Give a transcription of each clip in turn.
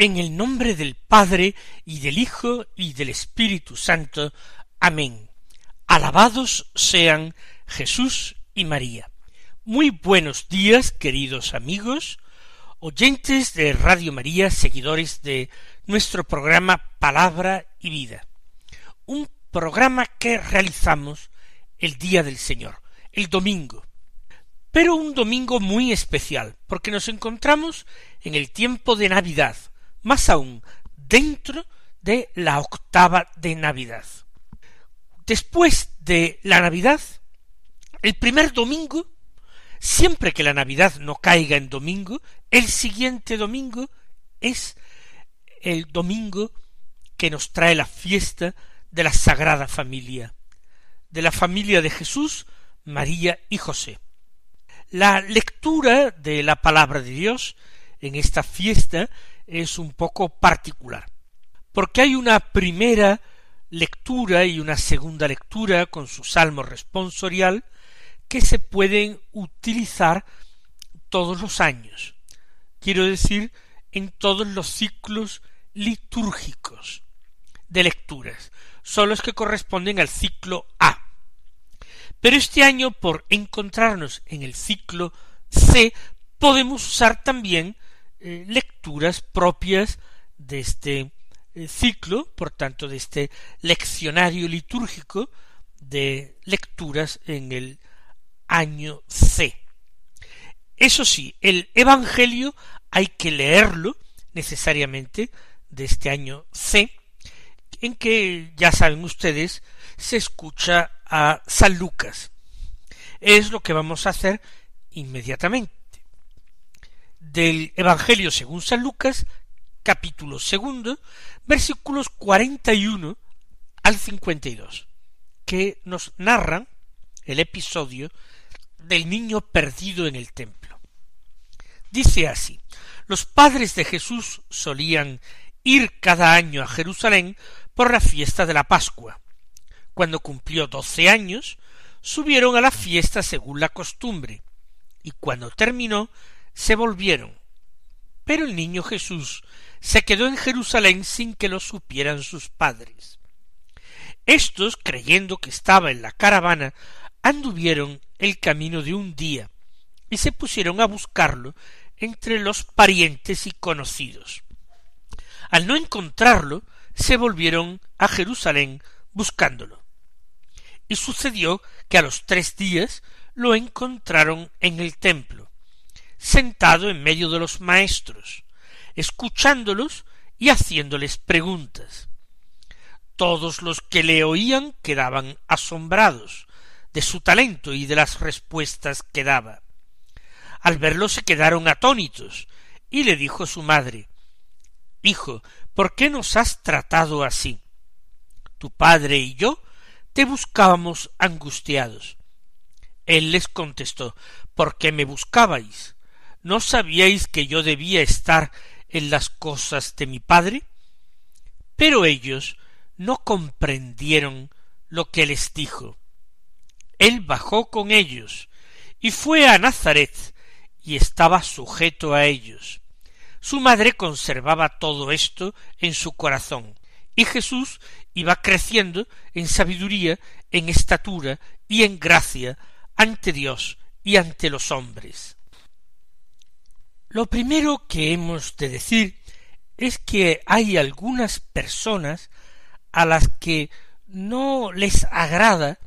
En el nombre del Padre y del Hijo y del Espíritu Santo. Amén. Alabados sean Jesús y María. Muy buenos días, queridos amigos, oyentes de Radio María, seguidores de nuestro programa Palabra y Vida. Un programa que realizamos el día del Señor, el domingo. Pero un domingo muy especial, porque nos encontramos en el tiempo de Navidad, más aún dentro de la octava de Navidad. Después de la Navidad, el primer domingo, siempre que la Navidad no caiga en domingo, el siguiente domingo es el domingo que nos trae la fiesta de la Sagrada Familia, de la familia de Jesús, María y José. La lectura de la palabra de Dios en esta fiesta es un poco particular, porque hay una primera lectura y una segunda lectura con su salmo responsorial que se pueden utilizar todos los años, quiero decir, en todos los ciclos litúrgicos de lecturas, son los que corresponden al ciclo A. Pero este año, por encontrarnos en el ciclo C, podemos usar también eh, lecturas propias de este eh, ciclo, por tanto de este leccionario litúrgico de lecturas en el año C. Eso sí, el Evangelio hay que leerlo necesariamente de este año C, en que ya saben ustedes se escucha a San Lucas. Es lo que vamos a hacer inmediatamente del Evangelio según San Lucas, capítulo segundo, versículos cuarenta y uno al cincuenta y dos, que nos narran el episodio del niño perdido en el templo. Dice así, los padres de Jesús solían ir cada año a Jerusalén por la fiesta de la Pascua. Cuando cumplió doce años, subieron a la fiesta según la costumbre, y cuando terminó, se volvieron. Pero el niño Jesús se quedó en Jerusalén sin que lo supieran sus padres. Estos, creyendo que estaba en la caravana, anduvieron el camino de un día y se pusieron a buscarlo entre los parientes y conocidos. Al no encontrarlo, se volvieron a Jerusalén buscándolo. Y sucedió que a los tres días lo encontraron en el templo, sentado en medio de los maestros, escuchándolos y haciéndoles preguntas. Todos los que le oían quedaban asombrados de su talento y de las respuestas que daba. Al verlo se quedaron atónitos, y le dijo su madre Hijo, ¿por qué nos has tratado así? Tu padre y yo te buscábamos angustiados. Él les contestó ¿Por qué me buscabais? ¿No sabíais que yo debía estar en las cosas de mi padre? Pero ellos no comprendieron lo que les dijo. Él bajó con ellos y fue a Nazaret y estaba sujeto a ellos. Su madre conservaba todo esto en su corazón, y Jesús iba creciendo en sabiduría, en estatura y en gracia ante Dios y ante los hombres. Lo primero que hemos de decir es que hay algunas personas a las que no les agrada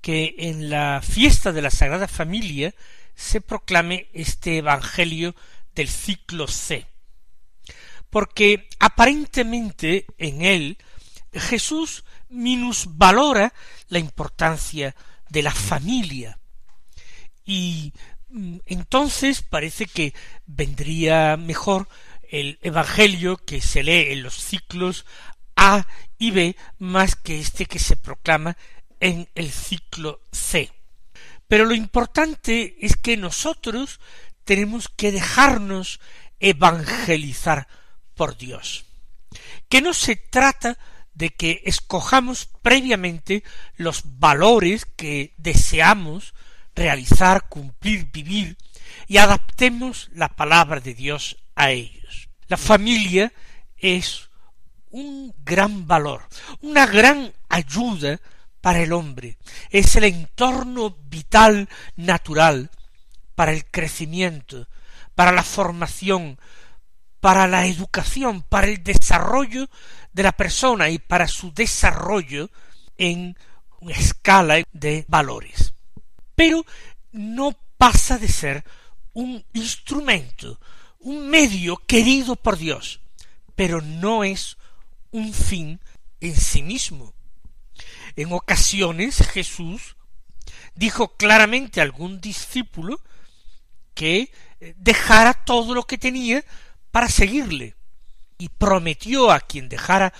que en la fiesta de la Sagrada Familia se proclame este Evangelio del ciclo C. Porque aparentemente en él Jesús minusvalora la importancia de la familia y entonces parece que vendría mejor el Evangelio que se lee en los ciclos A y B más que este que se proclama en el ciclo C. Pero lo importante es que nosotros tenemos que dejarnos evangelizar por Dios. Que no se trata de que escojamos previamente los valores que deseamos realizar, cumplir, vivir, y adaptemos la palabra de Dios a ellos. La familia es un gran valor, una gran ayuda para el hombre, es el entorno vital natural para el crecimiento, para la formación, para la educación, para el desarrollo de la persona y para su desarrollo en una escala de valores. Pero no pasa de ser un instrumento, un medio querido por Dios, pero no es un fin en sí mismo. En ocasiones Jesús dijo claramente a algún discípulo que dejara todo lo que tenía para seguirle y prometió a quien dejara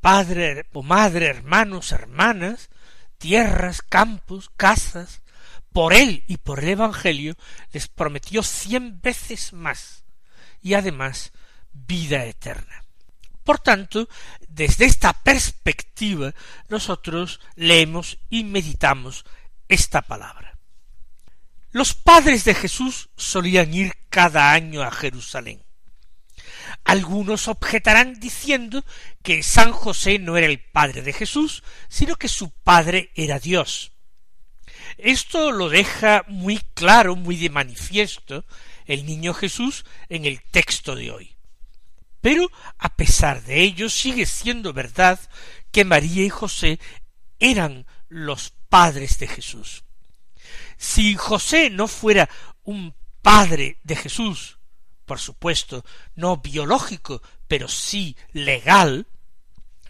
padre o madre, hermanos, hermanas, tierras, campos, casas, por él y por el Evangelio, les prometió cien veces más, y además vida eterna. Por tanto, desde esta perspectiva, nosotros leemos y meditamos esta palabra. Los padres de Jesús solían ir cada año a Jerusalén. Algunos objetarán diciendo que San José no era el padre de Jesús, sino que su padre era Dios. Esto lo deja muy claro, muy de manifiesto el niño Jesús en el texto de hoy. Pero a pesar de ello sigue siendo verdad que María y José eran los padres de Jesús. Si José no fuera un padre de Jesús, por supuesto, no biológico, pero sí legal,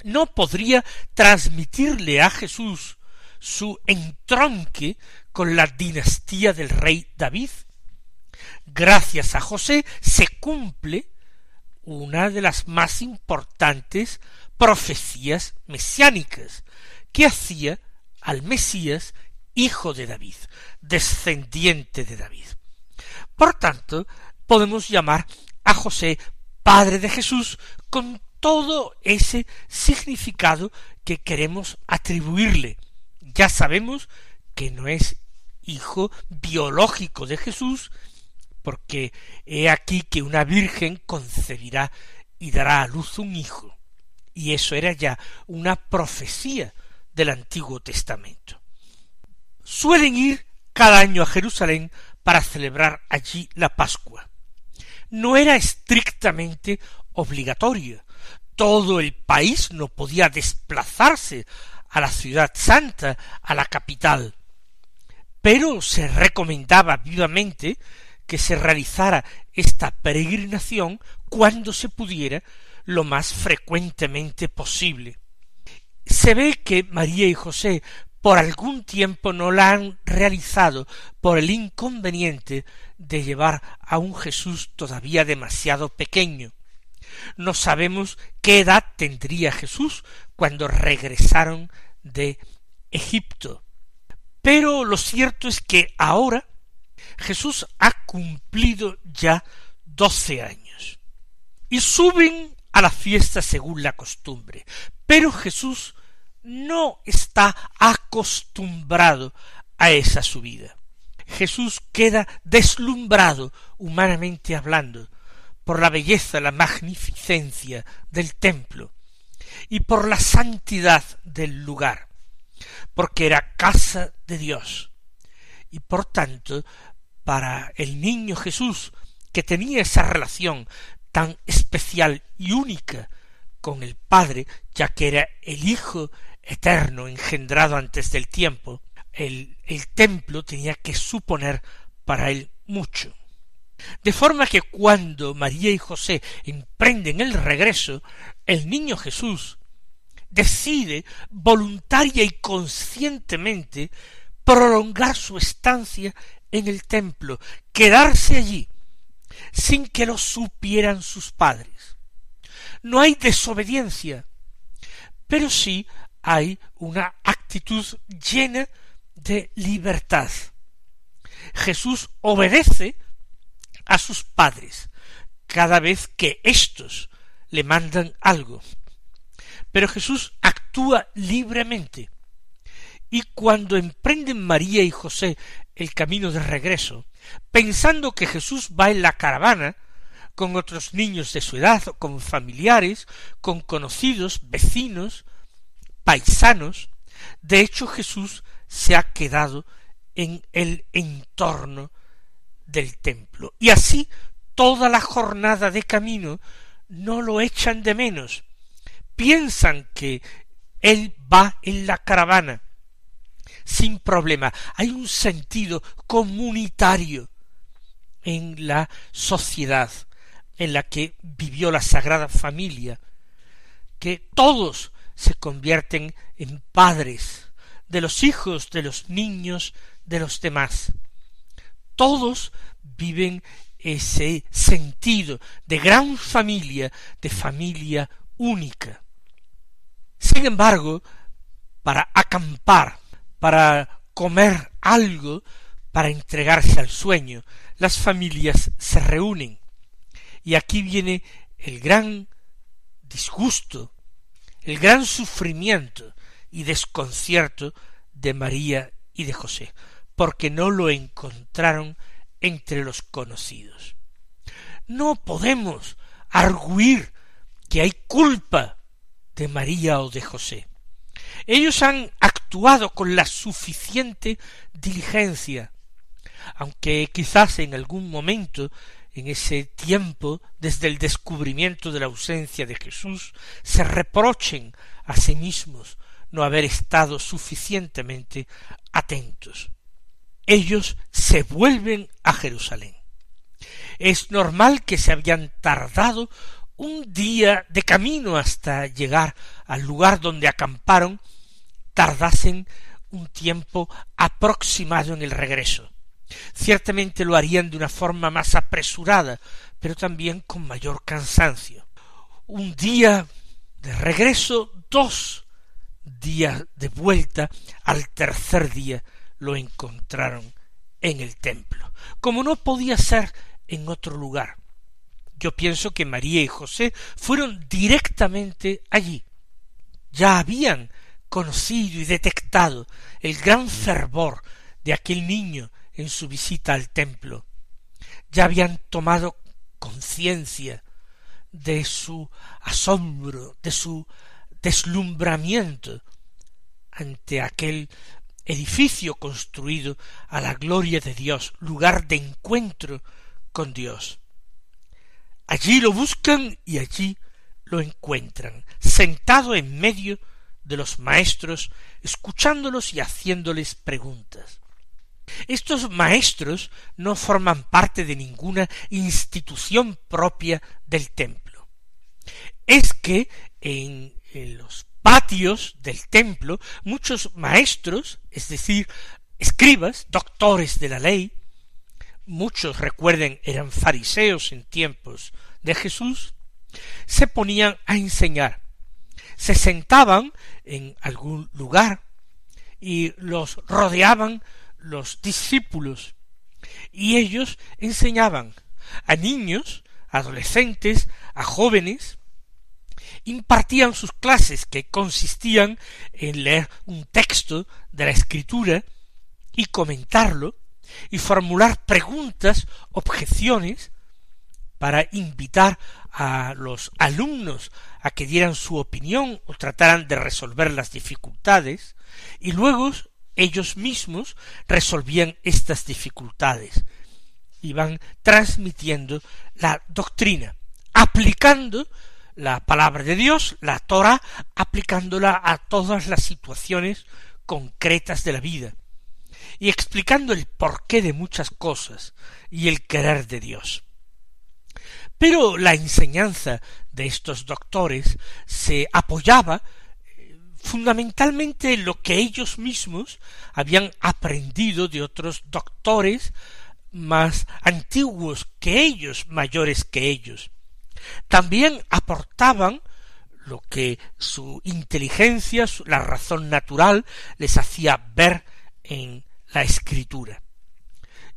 no podría transmitirle a Jesús su entronque con la dinastía del rey David. Gracias a José se cumple una de las más importantes profecías mesiánicas que hacía al Mesías hijo de David, descendiente de David. Por tanto, podemos llamar a José Padre de Jesús con todo ese significado que queremos atribuirle. Ya sabemos que no es hijo biológico de Jesús, porque he aquí que una virgen concebirá y dará a luz un hijo. Y eso era ya una profecía del Antiguo Testamento. Suelen ir cada año a Jerusalén para celebrar allí la Pascua no era estrictamente obligatoria. Todo el país no podía desplazarse a la ciudad santa, a la capital. Pero se recomendaba vivamente que se realizara esta peregrinación cuando se pudiera lo más frecuentemente posible. Se ve que María y José por algún tiempo no la han realizado por el inconveniente de llevar a un Jesús todavía demasiado pequeño. No sabemos qué edad tendría Jesús cuando regresaron de Egipto. Pero lo cierto es que ahora Jesús ha cumplido ya doce años. Y suben a la fiesta según la costumbre. Pero Jesús no está acostumbrado a esa subida. Jesús queda deslumbrado, humanamente hablando, por la belleza, la magnificencia del templo y por la santidad del lugar, porque era casa de Dios. Y por tanto, para el niño Jesús, que tenía esa relación tan especial y única con el Padre, ya que era el Hijo eterno, engendrado antes del tiempo, el, el templo tenía que suponer para él mucho. De forma que cuando María y José emprenden el regreso, el niño Jesús decide voluntaria y conscientemente prolongar su estancia en el templo, quedarse allí, sin que lo supieran sus padres. No hay desobediencia, pero sí hay una actitud llena de libertad. Jesús obedece a sus padres cada vez que éstos le mandan algo. Pero Jesús actúa libremente. Y cuando emprenden María y José el camino de regreso, pensando que Jesús va en la caravana, con otros niños de su edad, con familiares, con conocidos, vecinos, paisanos, de hecho Jesús se ha quedado en el entorno del templo. Y así toda la jornada de camino no lo echan de menos. Piensan que él va en la caravana sin problema. Hay un sentido comunitario en la sociedad en la que vivió la Sagrada Familia, que todos se convierten en padres de los hijos, de los niños, de los demás. Todos viven ese sentido de gran familia, de familia única. Sin embargo, para acampar, para comer algo, para entregarse al sueño, las familias se reúnen. Y aquí viene el gran disgusto, el gran sufrimiento y desconcierto de María y de José, porque no lo encontraron entre los conocidos. No podemos arguir que hay culpa de María o de José. Ellos han actuado con la suficiente diligencia, aunque quizás en algún momento en ese tiempo, desde el descubrimiento de la ausencia de Jesús, se reprochen a sí mismos no haber estado suficientemente atentos. Ellos se vuelven a Jerusalén. Es normal que se habían tardado un día de camino hasta llegar al lugar donde acamparon, tardasen un tiempo aproximado en el regreso. Ciertamente lo harían de una forma más apresurada, pero también con mayor cansancio. Un día de regreso, dos días de vuelta, al tercer día lo encontraron en el templo, como no podía ser en otro lugar. Yo pienso que María y José fueron directamente allí. Ya habían conocido y detectado el gran fervor de aquel niño en su visita al templo. Ya habían tomado conciencia de su asombro, de su deslumbramiento ante aquel edificio construido a la gloria de Dios, lugar de encuentro con Dios. Allí lo buscan y allí lo encuentran, sentado en medio de los maestros, escuchándolos y haciéndoles preguntas. Estos maestros no forman parte de ninguna institución propia del templo. Es que en, los patios del templo muchos maestros, es decir, escribas, doctores de la ley, muchos recuerden eran fariseos en tiempos de Jesús, se ponían a enseñar, se sentaban en algún lugar y los rodeaban los discípulos y ellos enseñaban a niños, adolescentes, a jóvenes, impartían sus clases que consistían en leer un texto de la escritura y comentarlo y formular preguntas, objeciones, para invitar a los alumnos a que dieran su opinión o trataran de resolver las dificultades, y luego ellos mismos resolvían estas dificultades, iban transmitiendo la doctrina, aplicando la palabra de Dios, la Torah, aplicándola a todas las situaciones concretas de la vida, y explicando el porqué de muchas cosas y el querer de Dios. Pero la enseñanza de estos doctores se apoyaba fundamentalmente lo que ellos mismos habían aprendido de otros doctores más antiguos que ellos, mayores que ellos. También aportaban lo que su inteligencia, la razón natural les hacía ver en la escritura.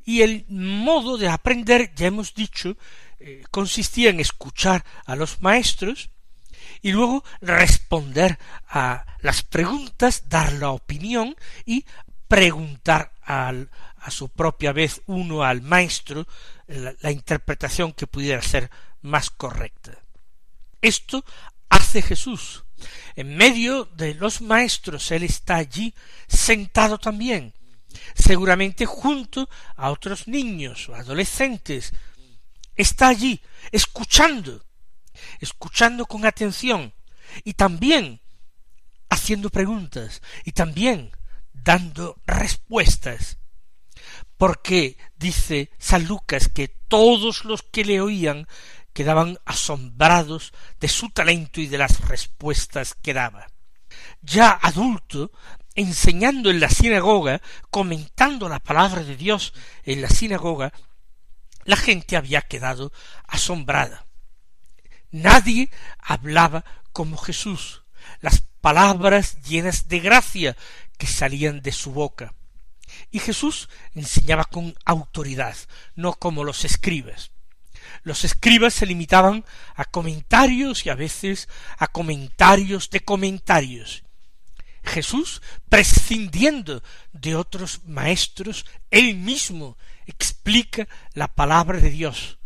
Y el modo de aprender, ya hemos dicho, eh, consistía en escuchar a los maestros y luego responder a las preguntas, dar la opinión y preguntar a su propia vez uno al maestro la interpretación que pudiera ser más correcta. Esto hace Jesús. En medio de los maestros, Él está allí sentado también, seguramente junto a otros niños o adolescentes. Está allí, escuchando, escuchando con atención y también haciendo preguntas y también dando respuestas. Porque dice San Lucas que todos los que le oían quedaban asombrados de su talento y de las respuestas que daba. Ya adulto, enseñando en la sinagoga, comentando la palabra de Dios en la sinagoga, la gente había quedado asombrada. Nadie hablaba como Jesús, las palabras llenas de gracia que salían de su boca. Y Jesús enseñaba con autoridad, no como los escribas. Los escribas se limitaban a comentarios y a veces a comentarios de comentarios. Jesús, prescindiendo de otros maestros, él mismo explica la palabra de Dios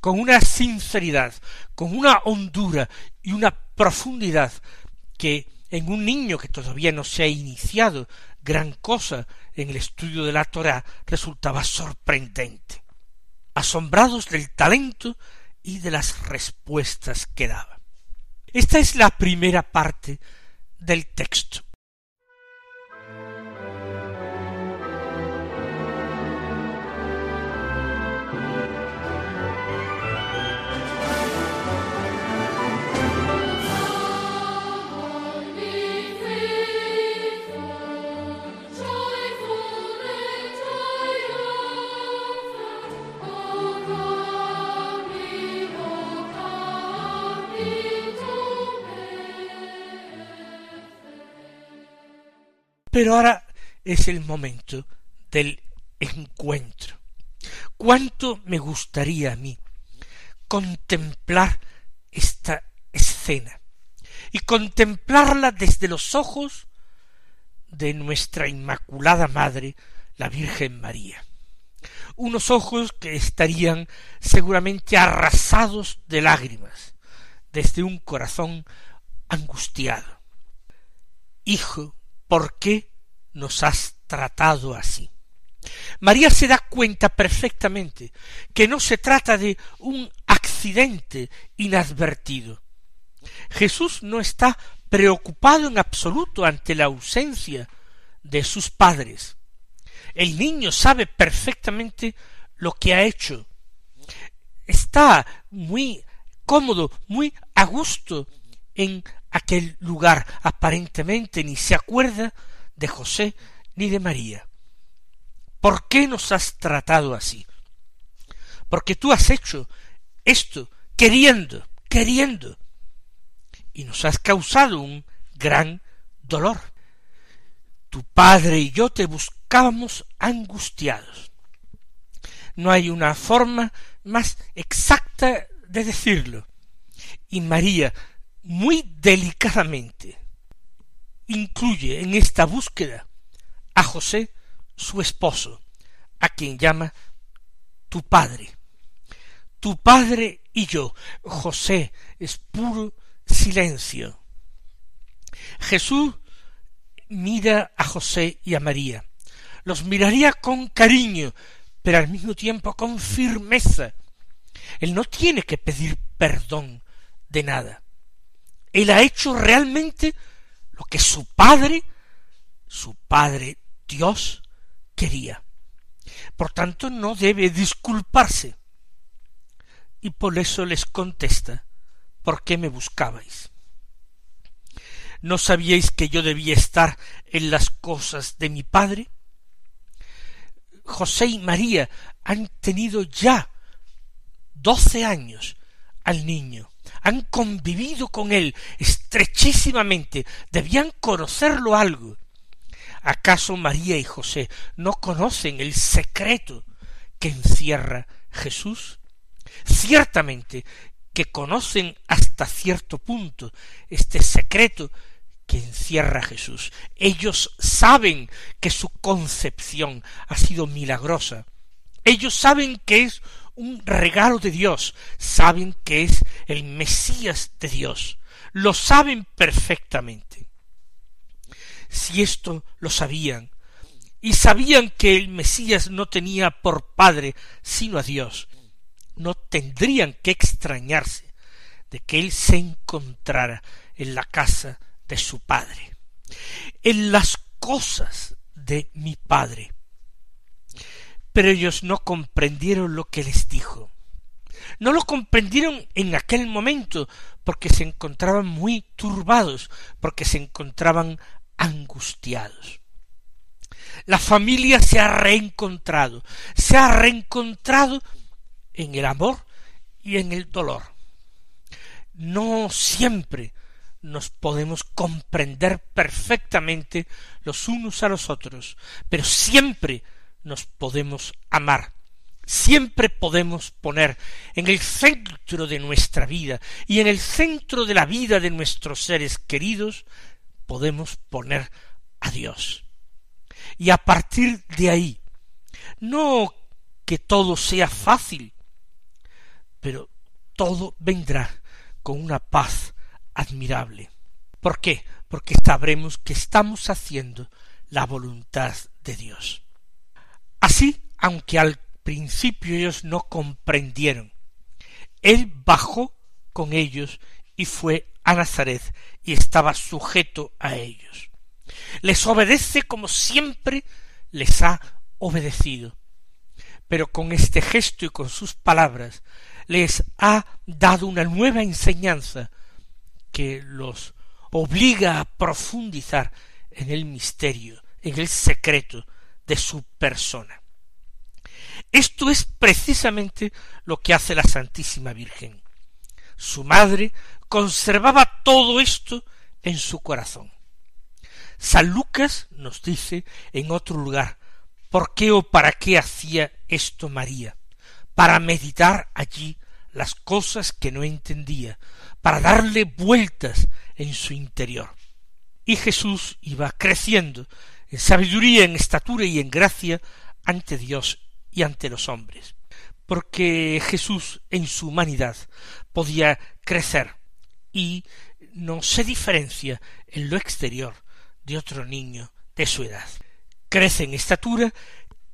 con una sinceridad, con una hondura y una profundidad que en un niño que todavía no se ha iniciado gran cosa en el estudio de la Torá resultaba sorprendente asombrados del talento y de las respuestas que daba. Esta es la primera parte del texto. Pero ahora es el momento del encuentro. ¿Cuánto me gustaría a mí contemplar esta escena y contemplarla desde los ojos de nuestra Inmaculada Madre, la Virgen María. Unos ojos que estarían seguramente arrasados de lágrimas desde un corazón angustiado. Hijo, ¿por qué nos has tratado así? María se da cuenta perfectamente que no se trata de un accidente inadvertido. Jesús no está preocupado en absoluto ante la ausencia de sus padres. El niño sabe perfectamente lo que ha hecho. Está muy cómodo, muy a gusto en aquel lugar aparentemente ni se acuerda de José ni de María. ¿Por qué nos has tratado así? Porque tú has hecho esto queriendo, queriendo, y nos has causado un gran dolor. Tu padre y yo te buscábamos angustiados. No hay una forma más exacta de decirlo. Y María muy delicadamente incluye en esta búsqueda a José, su esposo, a quien llama tu padre. Tu padre y yo. José es puro silencio. Jesús mira a José y a María. Los miraría con cariño, pero al mismo tiempo con firmeza. Él no tiene que pedir perdón de nada. Él ha hecho realmente lo que su Padre, su Padre Dios, quería. Por tanto, no debe disculparse. Y por eso les contesta, ¿por qué me buscabais? ¿No sabíais que yo debía estar en las cosas de mi Padre? José y María han tenido ya doce años al niño, han convivido con él estrechísimamente, debían conocerlo algo. ¿Acaso María y José no conocen el secreto que encierra Jesús? Ciertamente que conocen hasta cierto punto este secreto que encierra Jesús. Ellos saben que su concepción ha sido milagrosa. Ellos saben que es un regalo de Dios, saben que es el Mesías de Dios, lo saben perfectamente. Si esto lo sabían, y sabían que el Mesías no tenía por padre sino a Dios, no tendrían que extrañarse de que él se encontrara en la casa de su padre, en las cosas de mi padre. Pero ellos no comprendieron lo que les dijo. No lo comprendieron en aquel momento porque se encontraban muy turbados, porque se encontraban angustiados. La familia se ha reencontrado, se ha reencontrado en el amor y en el dolor. No siempre nos podemos comprender perfectamente los unos a los otros, pero siempre nos podemos amar. Siempre podemos poner en el centro de nuestra vida y en el centro de la vida de nuestros seres queridos, podemos poner a Dios. Y a partir de ahí, no que todo sea fácil, pero todo vendrá con una paz admirable. ¿Por qué? Porque sabremos que estamos haciendo la voluntad de Dios. Así, aunque al principio ellos no comprendieron, Él bajó con ellos y fue a Nazaret y estaba sujeto a ellos. Les obedece como siempre les ha obedecido. Pero con este gesto y con sus palabras les ha dado una nueva enseñanza que los obliga a profundizar en el misterio, en el secreto de su persona. Esto es precisamente lo que hace la Santísima Virgen. Su madre conservaba todo esto en su corazón. San Lucas nos dice en otro lugar por qué o para qué hacía esto María, para meditar allí las cosas que no entendía, para darle vueltas en su interior. Y Jesús iba creciendo en sabiduría, en estatura y en gracia ante Dios y ante los hombres, porque Jesús en su humanidad podía crecer y no se diferencia en lo exterior de otro niño de su edad. Crece en estatura,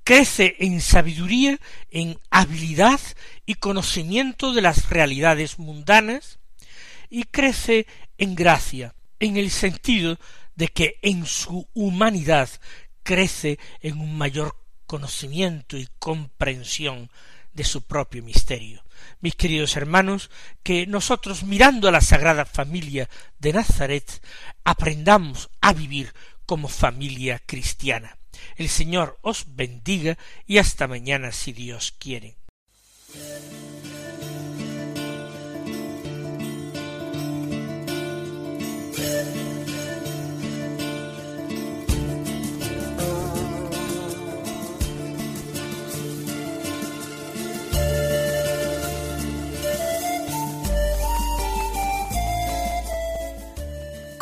crece en sabiduría, en habilidad y conocimiento de las realidades mundanas, y crece en gracia, en el sentido de que en su humanidad crece en un mayor conocimiento y comprensión de su propio misterio. Mis queridos hermanos, que nosotros mirando a la Sagrada Familia de Nazaret aprendamos a vivir como familia cristiana. El Señor os bendiga y hasta mañana si Dios quiere.